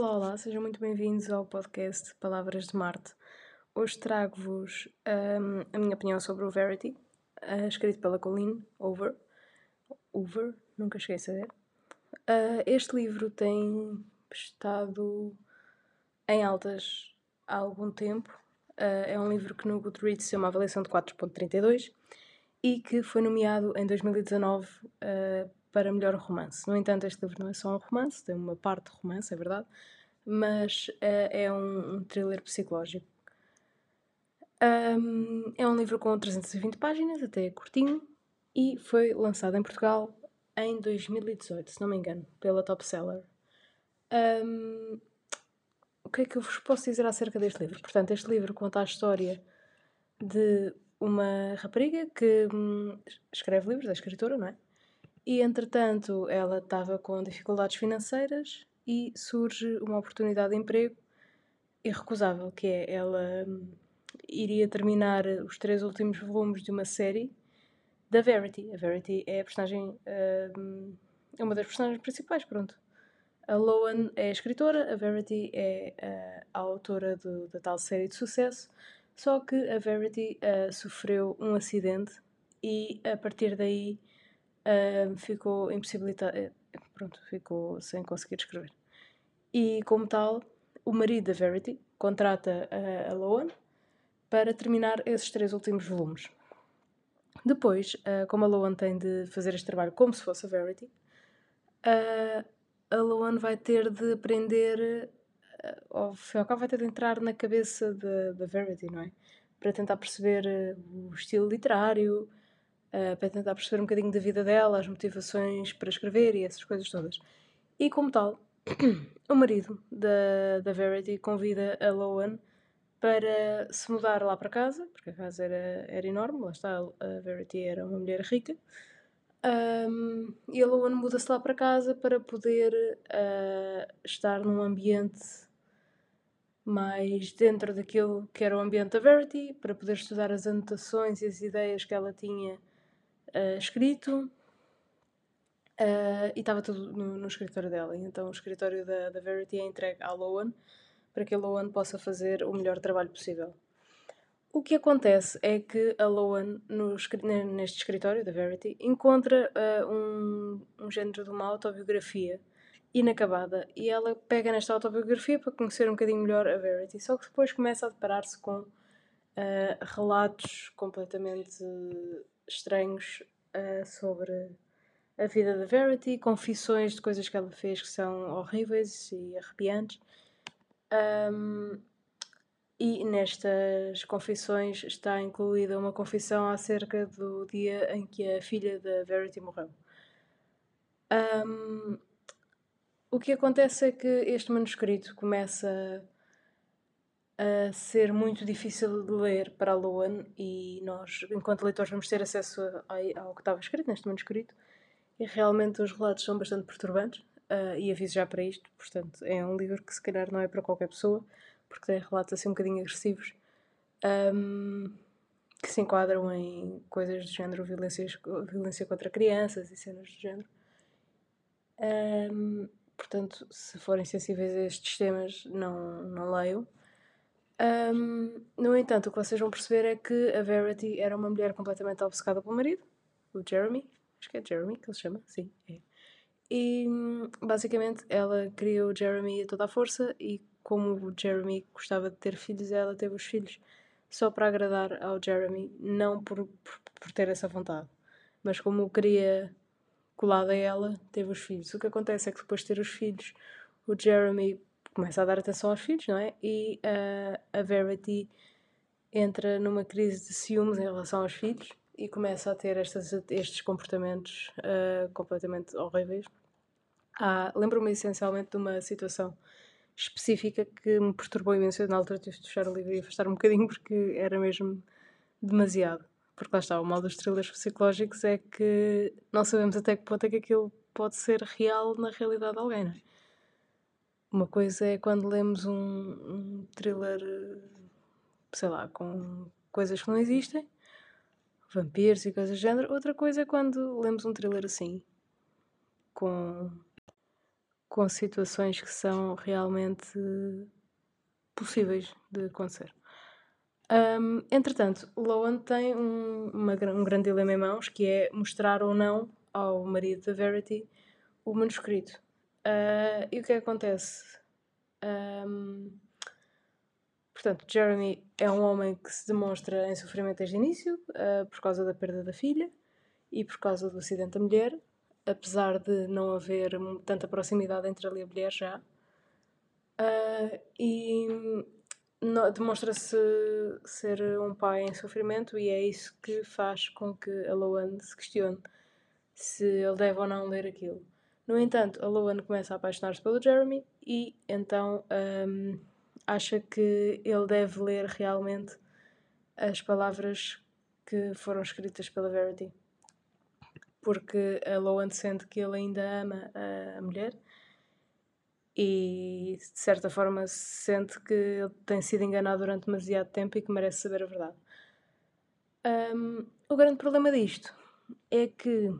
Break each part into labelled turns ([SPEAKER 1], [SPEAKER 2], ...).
[SPEAKER 1] Olá, olá, sejam muito bem-vindos ao podcast Palavras de Marte. Hoje trago-vos um, a minha opinião sobre o Verity, uh, escrito pela Colleen Over. Over, nunca cheguei a saber. Uh, este livro tem estado em altas há algum tempo. Uh, é um livro que no Goodreads tem uma avaliação de 4.32 e que foi nomeado em 2019 para melhor romance. No entanto, este livro não é só um romance, tem uma parte de romance, é verdade, mas uh, é um, um, thriller psicológico. Um, é um livro com 320 páginas, até é curtinho, e foi lançado em Portugal em 2018, se não me engano, pela Top Seller. Um, o que é que eu vos posso dizer acerca deste livro? Portanto, este livro conta a história de uma rapariga que hum, escreve livros, é escritora, não é? E entretanto, ela estava com dificuldades financeiras e surge uma oportunidade de emprego irrecusável, que é ela hum, iria terminar os três últimos volumes de uma série da Verity. A Verity é a personagem, hum, é uma das personagens principais, pronto. A Loan é a escritora, a Verity é a autora do, da tal série de sucesso, só que a Verity uh, sofreu um acidente e a partir daí ficou impossibilitada, eh, pronto, ficou sem conseguir escrever. E como tal, o marido da Verity contrata a, a Loan para terminar esses três últimos volumes. Depois, uh, como a Loan tem de fazer este trabalho como se fosse a Verity, uh, a Loan vai ter de aprender, uh, ao fim ao vai ter de entrar na cabeça da Verity, não é? Para tentar perceber uh, o estilo literário, uh, para tentar perceber um bocadinho da vida dela, as motivações para escrever e essas coisas todas. E como tal, o marido da, da Verity convida a Loan para se mudar lá para casa, porque a casa era, era enorme, lá está, a Verity era uma mulher rica. Um, e a Loan muda-se lá para casa para poder uh, estar num ambiente mais dentro daquilo que era o ambiente da Verity, para poder estudar as anotações e as ideias que ela tinha uh, escrito uh, e estava tudo no, no, escritório dela. Então o escritório da, da Verity é entregue à Loan para que a Loan possa fazer o melhor trabalho possível. O que acontece é que a Loan, no, neste escritório da Verity, encontra uh, um, um género de uma autobiografia inacabada e ela pega nesta autobiografia para conhecer um bocadinho melhor a Verity, só que depois começa a deparar-se com uh, relatos completamente estranhos uh, sobre a vida da Verity, confissões de coisas que ela fez que são horríveis e arrepiantes. Um, e nestas confissões está incluída uma confissão acerca do dia em que a filha da Verity morreu. Um, o que acontece é que este manuscrito começa a ser muito difícil de ler para a Luan e nós, enquanto leitores, vamos ter acesso ao que estava escrito neste manuscrito e realmente os relatos são bastante perturbantes uh, e aviso já para isto, portanto é um livro que se calhar não é para qualquer pessoa porque tem relatos assim um bocadinho agressivos um, que se enquadram em coisas do género violências, violência contra crianças e cenas do género. Um, portanto se forem sensíveis a estes temas não, não leiam um, no entanto, o que vocês vão perceber é que a Verity era uma mulher completamente obcecada pelo marido, o Jeremy. Acho que é Jeremy que ele se chama, sim. É. E basicamente ela criou o Jeremy a toda a força e como o Jeremy gostava de ter filhos, ela teve os filhos só para agradar ao Jeremy, não por, por, por ter essa vontade. Mas como o queria colado a ela, teve os filhos. O que acontece é que depois de ter os filhos, o Jeremy começa a dar atenção aos filhos, não é? E uh, a Verity entra numa crise de ciúmes em relação aos filhos e começa a ter estes comportamentos uh, completamente horríveis. Ah, Lembro-me essencialmente de uma situação específica que me perturbou imenso. Na altura tive de fechar o livro e afastar um bocadinho porque era mesmo demasiado. Porque lá está, o mal dos thrillers psicológicos é que não sabemos até que ponto é que aquilo pode ser real na realidade de alguém, não é? Uma coisa é quando lemos um, um thriller, sei lá, com coisas que não existem, vampiros e coisas do género. Outra coisa é quando lemos um thriller assim, com, com situações que são realmente possíveis de acontecer. Um, entretanto, Loan tem um, uma, um grande dilema em mãos que é mostrar ou não ao marido da Verity o manuscrito. Uh, e o que, é acontece? Um, portanto, Jeremy é um homem que se demonstra em sofrimento desde o início uh, por causa da perda da filha e por causa do acidente da mulher, apesar de não haver tanta proximidade entre ele e a mulher já. Uh, e demonstra-se ser um pai em sofrimento e é isso que faz com que a Loan se questione se ele deve ou não ler aquilo. No entanto, a Loan começa a apaixonar-se pelo Jeremy e então um, acha que ele deve ler realmente as palavras que foram escritas pela Verity. Porque a Loan sente que ele ainda ama a mulher e de certa forma sente que ele tem sido enganado durante demasiado tempo e que merece saber a verdade. Um, o grande problema disto é que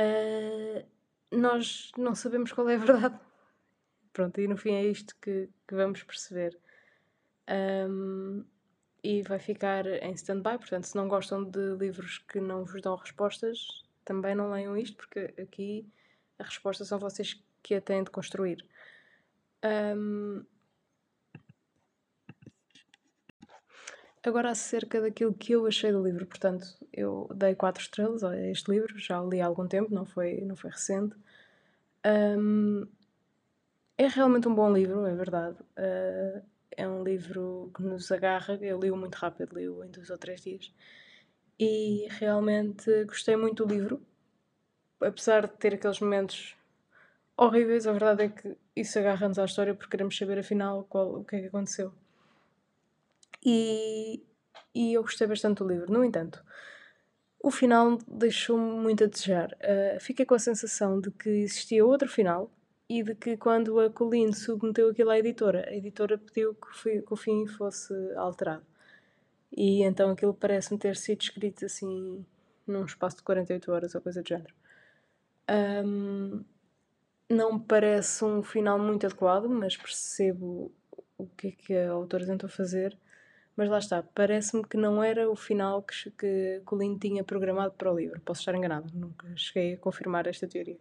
[SPEAKER 1] uh, nós não sabemos qual é a verdade. Pronto, e no fim é isto que, que vamos perceber. Um, e vai ficar em stand-by, portanto, se não gostam de livros que não vos dão respostas, também não leiam isto, porque aqui a resposta são vocês que a têm de construir. Um, Agora, acerca daquilo que eu achei do livro, portanto, eu dei quatro estrelas a este livro, já o li há algum tempo, não foi, não foi recente. Um, é realmente um bom livro, é verdade. Uh, é um livro que nos agarra, eu li-o muito rápido, li-o em dois ou três dias. E realmente gostei muito do livro, apesar de ter aqueles momentos horríveis, a verdade é que isso agarra-nos à história porque queremos saber afinal qual, o que é que aconteceu. E, e eu gostei bastante do livro. No entanto, o final deixou-me muito a desejar. Uh, fiquei com a sensação de que existia outro final e de que quando a Colleen submeteu aquilo à editora, a editora pediu que, que o fim fosse alterado. E então aquilo parece-me ter sido escrito assim num espaço de 48 horas ou coisa do género. Um, não me parece um final muito adequado, mas percebo o que é que a autora tentou fazer. Mas lá está, parece-me que não era o final que, que Colin tinha programado para o livro. Posso estar enganado, nunca cheguei a confirmar esta teoria.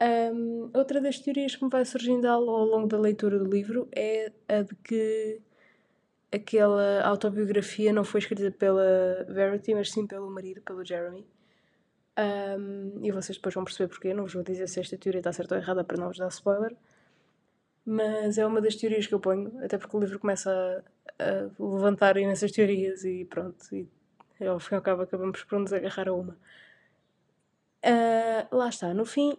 [SPEAKER 1] Um, outra das teorias que me vai surgindo ao, ao longo da leitura do livro é a de que aquela autobiografia não foi escrita pela Verity, mas sim pelo marido, pelo Jeremy. Um, e vocês depois vão perceber porquê. Não vos vou dizer se esta teoria está certa ou errada para não vos dar spoiler. Mas é uma das teorias que eu ponho, até porque o livro começa a, a levantar imensas teorias e pronto. E ao fim e ao cabo acabamos por nos agarrar a uma. Uh, lá está, no fim,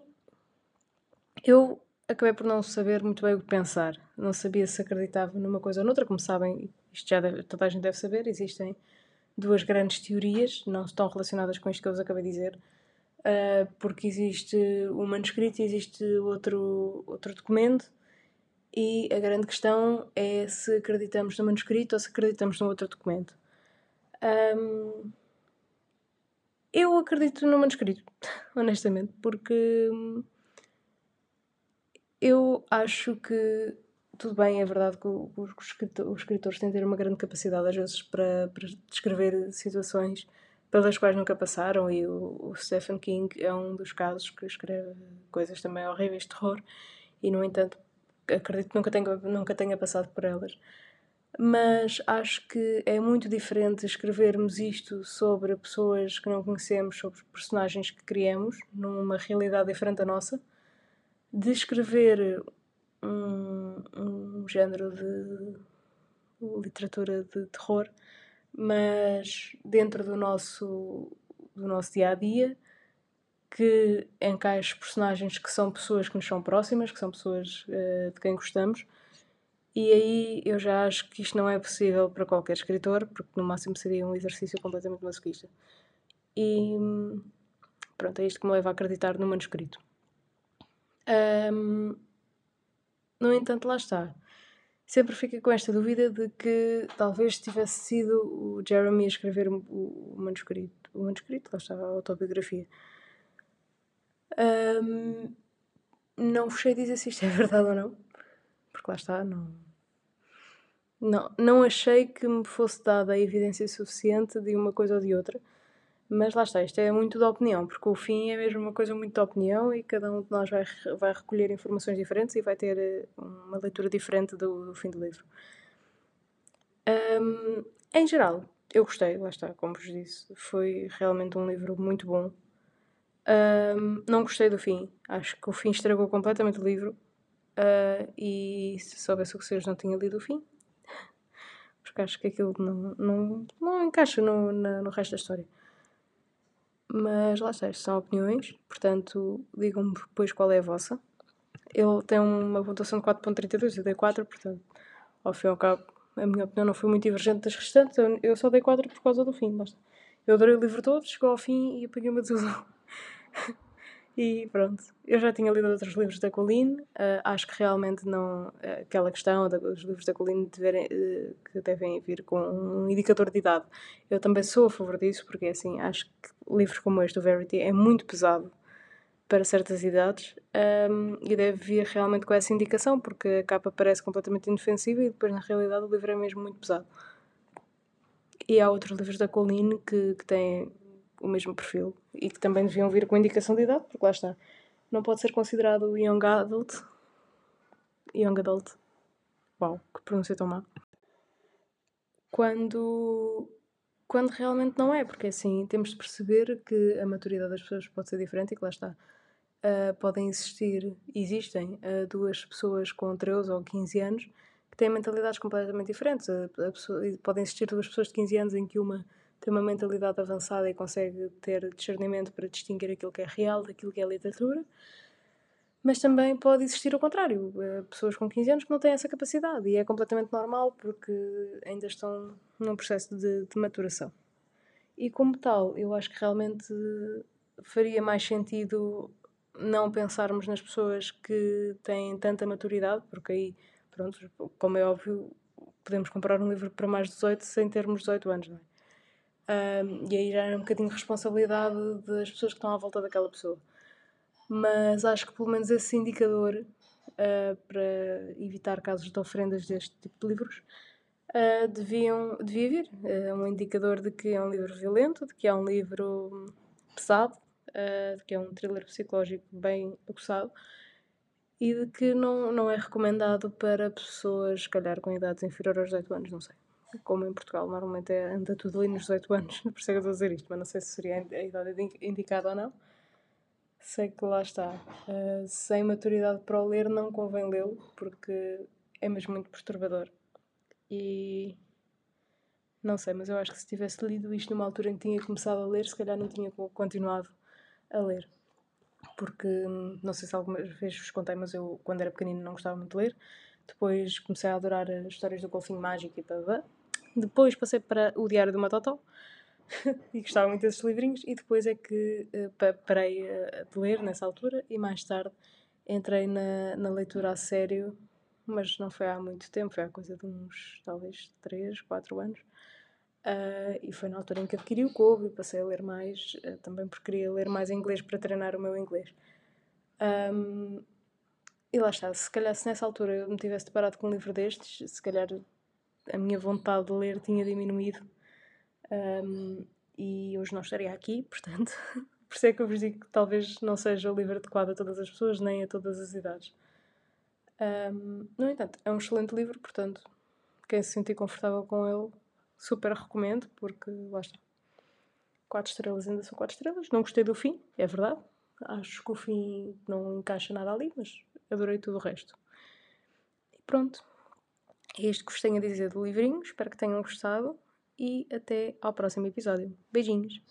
[SPEAKER 1] eu acabei por não saber muito bem o que pensar. Não sabia se acreditava numa coisa ou noutra. Como sabem, isto já deve, toda a gente deve saber, existem duas grandes teorias, não estão relacionadas com isto que eu vos acabei de dizer, uh, porque existe um manuscrito e existe outro, outro documento, e a grande questão é se acreditamos no manuscrito ou se acreditamos no outro documento. Um, eu acredito no manuscrito, honestamente, porque eu acho que tudo bem, é verdade que os, escritores têm de ter uma grande capacidade, às vezes, para, para descrever situações pelas quais nunca passaram, e o, o, Stephen King é um dos casos que escreve coisas também horríveis de terror, e, no entanto, acredito que nunca tenha, nunca tenha passado por elas. Mas acho que é muito diferente escrevermos isto sobre pessoas que não conhecemos, sobre personagens que criamos, numa realidade diferente da nossa, de escrever um, um género de literatura de terror, mas dentro do nosso, do nosso dia a dia, que encaixe personagens que são pessoas que nos são próximas, que são pessoas uh, de quem gostamos. E aí eu já acho que isto não é possível para qualquer escritor, porque no máximo seria um exercício completamente masoquista. E pronto, é isto que me leva a acreditar no manuscrito. Um, no entanto, lá está. Sempre fica com esta dúvida de que talvez tivesse sido o Jeremy a escrever o manuscrito. O manuscrito, lá está, a autobiografia. Um, não vos sei dizer se isto é verdade ou não, porque lá está, não. Não, não achei que me fosse dada a evidência suficiente de uma coisa ou de outra, mas lá está, isto é muito da opinião, porque o fim é mesmo uma coisa muito da opinião e cada um de nós vai, vai recolher informações diferentes e vai ter eh, uma leitura diferente do, do fim do livro. Um, em geral, eu gostei, lá está, como vos disse, foi realmente um livro muito bom. Um, não gostei do fim. Acho que o fim estragou completamente o livro. Uh, e se soubesse o que vocês não tinha lido o fim. Porque acho que aquilo não, não, não encaixa no, na, no resto da história. Mas lá está, são opiniões, portanto, digam-me depois qual é a vossa. Ele tem uma pontuação de 4.32, eu dei 4, portanto, ao fim e ao cabo, a minha opinião não foi muito divergente das restantes, eu só dei 4 por causa do fim, basta. Eu adorei o livro todo, chegou ao fim e apaguei uma desilusão. e pronto. Eu já tinha lido outros livros da Colleen, uh, acho que realmente não. aquela questão dos livros da Colleen deverem, uh, que devem vir com um indicador de idade. Eu também sou a favor disso, porque assim, acho que livros como este do Verity é muito pesado para certas idades um, e deve vir realmente com essa indicação, porque a capa parece completamente inofensiva e depois, na realidade, o livro é mesmo muito pesado. E há outros livros da Colleen que, que têm o mesmo perfil e que também deviam vir com indicação de idade, porque lá está. Não pode ser considerado young adult. Young adult. Uau, que pronúncia tão má. Quando, quando realmente não é, porque assim temos de perceber que a maturidade das pessoas pode ser diferente e que lá está. Uh, podem existir, existem uh, duas pessoas com 13 ou 15 anos que têm mentalidades completamente diferentes. A pessoa, podem existir duas pessoas de 15 anos em que uma tem uma mentalidade avançada e consegue ter discernimento para distinguir aquilo que é real daquilo que é literatura. Mas também pode existir o contrário, eh, pessoas com 15 anos que não têm essa capacidade e é completamente normal porque ainda estão num processo de, de maturação. E como tal, eu acho que realmente faria mais sentido não pensarmos nas pessoas que têm tanta maturidade, porque aí, pronto, como é óbvio, podemos comprar um livro para mais de 18 sem termos 18 anos, não é? Um, e aí já é um bocadinho responsabilidade das pessoas que estão à volta daquela pessoa. Mas acho que pelo menos esse indicador uh, para evitar casos de ofrendas deste tipo de livros uh, deviam, devia vir. É um indicador de que é um livro violento, de que é um livro pesado, de que é um thriller psicológico bem aguçado e de que não, não é recomendado para pessoas, se calhar, com idades inferiores aos 18 anos, não sei como em Portugal normalmente é, anda tudo ali nos 18 anos, por isso é estou a dizer isto, mas não sei se seria a idade indicada ou não. Sei que lá está. Uh, sem maturidade para o ler, não convém lê-lo, porque é mesmo muito perturbador. E. Não sei, mas eu acho que se tivesse lido isto numa altura em que tinha começado a ler, se calhar não tinha continuado a ler. Porque, não sei se algumas vezes vos contei, mas eu, quando era pequenino, não gostava muito de ler. Depois comecei a adorar as histórias do Golfinho Mágico e blá depois passei para o Diário do Matotó e gostava muito desses livrinhos e depois é que uh, parei uh, de ler nessa altura e mais tarde entrei na, na leitura a sério, mas não foi há muito tempo, foi há coisa de uns talvez 3, 4 anos. Uh, e foi na altura em que adquiri o Kobe e passei a ler mais, uh, também porque queria ler mais inglês para treinar o meu inglês. Um, e lá está, se calhar se nessa altura eu me tivesse deparado com um livro destes, se calhar a minha vontade de ler tinha diminuído um, e hoje não estaria aqui, portanto, por isso é que eu vos digo que talvez não seja o livro adequado a todas as pessoas, nem a todas as idades. Um, no entanto, é um excelente livro, portanto, quem se sentir confortável com ele, super recomendo, porque lá está. Quatro estrelas ainda são quatro estrelas. Não gostei do fim, é verdade. Acho que o fim não encaixa nada ali, mas adorei tudo o resto. E pronto. É isto que vos tenho a dizer do livrinho. Espero que tenham gostado e até ao próximo episódio. Beijinhos!